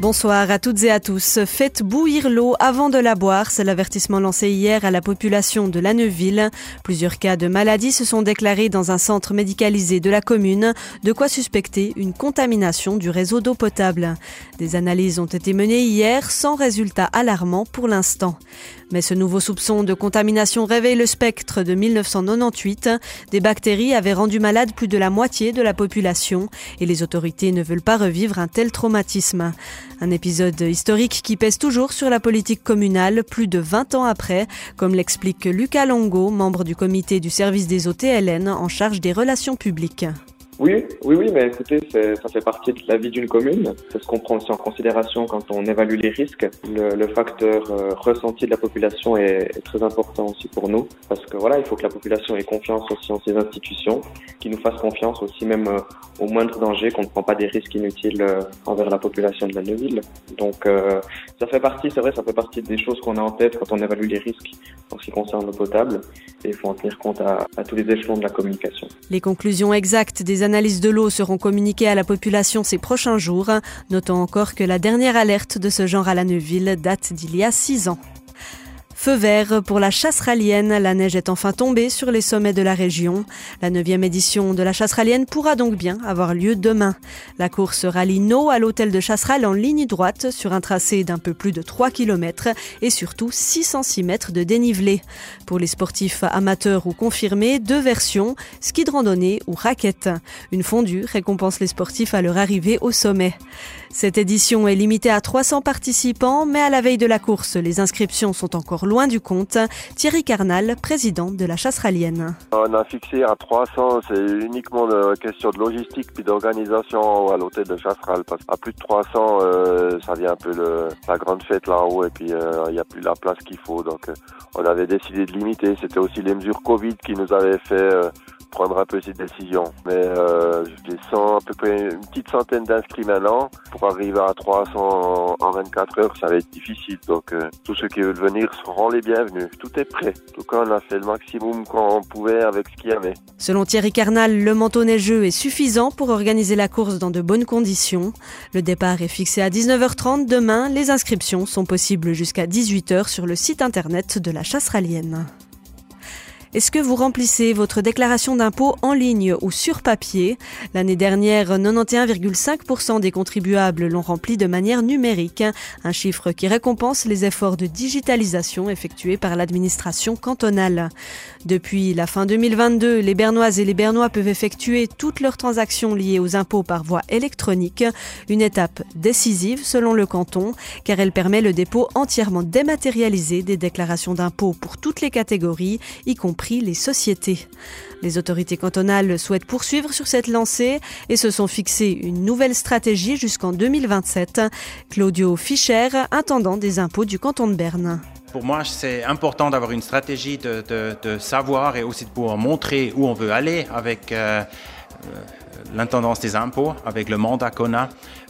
Bonsoir à toutes et à tous. Faites bouillir l'eau avant de la boire. C'est l'avertissement lancé hier à la population de la Neuville. Plusieurs cas de maladie se sont déclarés dans un centre médicalisé de la commune, de quoi suspecter une contamination du réseau d'eau potable. Des analyses ont été menées hier sans résultat alarmant pour l'instant. Mais ce nouveau soupçon de contamination réveille le spectre de 1998. Des bactéries avaient rendu malade plus de la moitié de la population et les autorités ne veulent pas revivre un tel traumatisme. Un épisode historique qui pèse toujours sur la politique communale plus de 20 ans après, comme l'explique Lucas Longo, membre du comité du service des eaux TLN en charge des relations publiques. Oui, oui, oui, mais écoutez, ça fait partie de la vie d'une commune. C'est ce qu'on prend aussi en considération quand on évalue les risques. Le, facteur euh, ressenti de la population est, très important aussi pour nous, parce que voilà, il faut que la population ait confiance aussi en ces institutions, qui nous fasse confiance aussi même euh, au moindre danger, qu'on ne prend pas des risques inutiles euh, envers la population de la Neuville. Donc, ça fait partie, c'est vrai, ça fait partie des choses qu'on a en tête quand on évalue les risques en ce qui concerne l'eau potable, et il faut en tenir compte à, à tous les échelons de la communication. Les conclusions exactes des analyses de l'eau seront communiquées à la population ces prochains jours. Notons encore que la dernière alerte de ce genre à la Neuville date d'il y a six ans. Feu vert pour la chasse ralienne. La neige est enfin tombée sur les sommets de la région. La neuvième édition de la chasse ralienne pourra donc bien avoir lieu demain. La course rallie No à l'hôtel de Chasseral en ligne droite sur un tracé d'un peu plus de 3 km et surtout 606 mètres de dénivelé. Pour les sportifs amateurs ou confirmés, deux versions, ski de randonnée ou raquette. Une fondue récompense les sportifs à leur arrivée au sommet. Cette édition est limitée à 300 participants, mais à la veille de la course, les inscriptions sont encore loin du compte. Thierry Carnal, président de la chasse ralienne. On a fixé à 300, c'est uniquement une question de logistique puis d'organisation à l'hôtel de Chasseral. Parce qu'à plus de 300, euh, ça vient un peu la grande fête là haut et puis euh, il n'y a plus la place qu'il faut. Donc euh, on avait décidé de limiter. C'était aussi les mesures Covid qui nous avaient fait prendre un peu ces décisions. Mais j'ai 100, à peu près une petite centaine d'inscrits maintenant. Pour arriver à 300 en 24 heures, ça va être difficile. Donc tous ceux qui veulent venir seront les bienvenus. Tout est prêt. En tout cas, on a fait le maximum qu'on pouvait avec ce qu'il y avait. Selon Thierry Carnal, le manteau neigeux est suffisant pour organiser la course dans de bonnes conditions. Le départ est fixé à 19h30 demain. Les inscriptions sont possibles jusqu'à 18h sur le site internet de la chasse ralienne. Est-ce que vous remplissez votre déclaration d'impôt en ligne ou sur papier L'année dernière, 91,5% des contribuables l'ont rempli de manière numérique, un chiffre qui récompense les efforts de digitalisation effectués par l'administration cantonale. Depuis la fin 2022, les Bernoises et les Bernois peuvent effectuer toutes leurs transactions liées aux impôts par voie électronique, une étape décisive selon le canton, car elle permet le dépôt entièrement dématérialisé des déclarations d'impôts pour toutes les catégories, y compris les sociétés. Les autorités cantonales souhaitent poursuivre sur cette lancée et se sont fixé une nouvelle stratégie jusqu'en 2027. Claudio Fischer, intendant des impôts du canton de Berne. Pour moi, c'est important d'avoir une stratégie de, savoir et aussi de pouvoir montrer où on veut aller avec euh, l'intendance des impôts, avec le mandat qu'on a.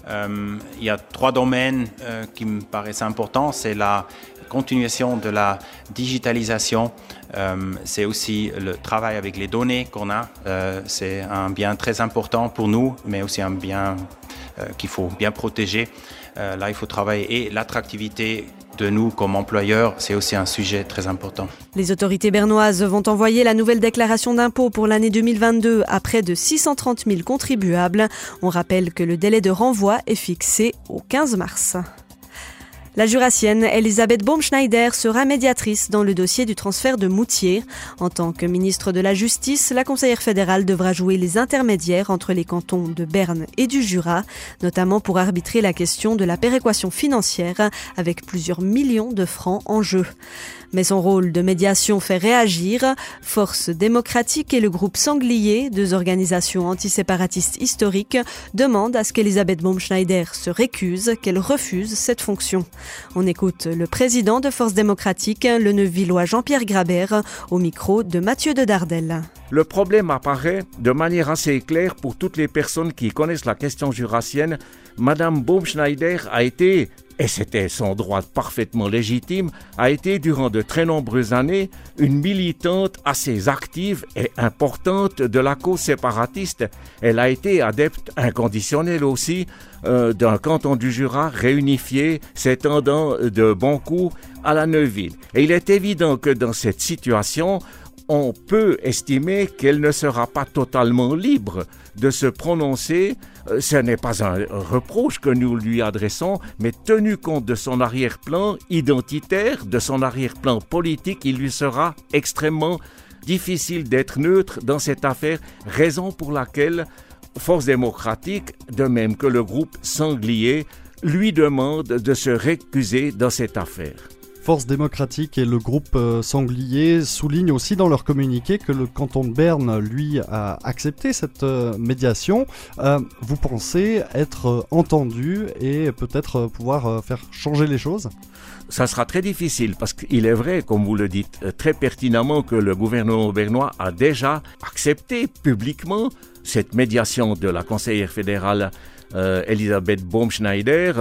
Euh, il y a trois domaines euh, qui me paraissent importants. C'est la continuation de la digitalisation, euh, c'est aussi le travail avec les données qu'on a. Euh, c'est un bien très important pour nous, mais aussi un bien euh, qu'il faut bien protéger. Là, il faut travailler et l'attractivité de nous comme employeurs, c'est aussi un sujet très important. Les autorités bernoises vont envoyer la nouvelle déclaration d'impôt pour l'année 2022 à près de 630 000 contribuables. On rappelle que le délai de renvoi est fixé au 15 mars. La jurassienne Elisabeth Baumschneider sera médiatrice dans le dossier du transfert de Moutier. En tant que ministre de la Justice, la conseillère fédérale devra jouer les intermédiaires entre les cantons de Berne et du Jura, notamment pour arbitrer la question de la péréquation financière avec plusieurs millions de francs en jeu. Mais son rôle de médiation fait réagir. Force démocratique et le groupe Sanglier, deux organisations antiséparatistes historiques, demandent à ce qu'Elisabeth Baumschneider se récuse, qu'elle refuse cette fonction. On écoute le président de Force démocratique, le Neuvillois Jean-Pierre Grabert, au micro de Mathieu de Dardel. Le problème apparaît de manière assez claire pour toutes les personnes qui connaissent la question jurassienne Madame Baumschneider a été et c'était son droit parfaitement légitime, a été durant de très nombreuses années une militante assez active et importante de la cause séparatiste. Elle a été adepte inconditionnelle aussi euh, d'un canton du Jura réunifié s'étendant de Boncourt à la Neuville. Et il est évident que dans cette situation, on peut estimer qu'elle ne sera pas totalement libre de se prononcer. Euh, ce n'est pas un reproche que nous lui adressons, mais tenu compte de son arrière-plan identitaire, de son arrière-plan politique, il lui sera extrêmement difficile d'être neutre dans cette affaire, raison pour laquelle Force démocratique, de même que le groupe Sanglier, lui demande de se récuser dans cette affaire. Force démocratique et le groupe euh, Sanglier soulignent aussi dans leur communiqué que le canton de Berne, lui, a accepté cette euh, médiation. Euh, vous pensez être entendu et peut-être pouvoir faire changer les choses? Ça sera très difficile parce qu'il est vrai, comme vous le dites très pertinemment, que le gouvernement bernois a déjà accepté publiquement cette médiation de la conseillère fédérale euh, Elisabeth Baumschneider.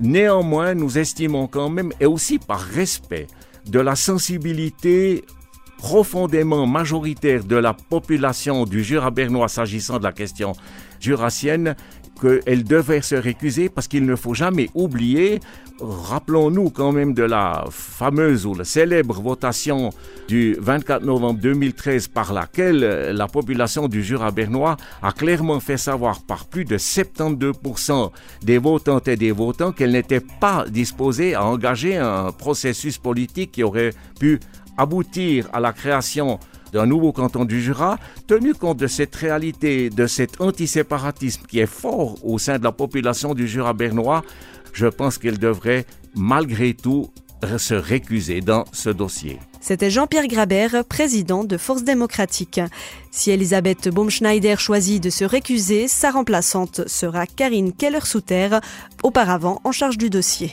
Néanmoins, nous estimons quand même, et aussi par respect de la sensibilité profondément majoritaire de la population du Jura bernois s'agissant de la question jurassienne, qu'elle devait se récuser parce qu'il ne faut jamais oublier, rappelons-nous quand même de la fameuse ou la célèbre votation du 24 novembre 2013 par laquelle la population du Jura bernois a clairement fait savoir par plus de 72% des votantes et des votants qu'elle n'était pas disposée à engager un processus politique qui aurait pu aboutir à la création d'un nouveau canton du Jura, tenu compte de cette réalité, de cet antiséparatisme qui est fort au sein de la population du Jura bernois, je pense qu'elle devrait malgré tout se récuser dans ce dossier. C'était Jean-Pierre Grabert, président de Force démocratique. Si Elisabeth Baumschneider choisit de se récuser, sa remplaçante sera Karine Keller-Souter, auparavant en charge du dossier.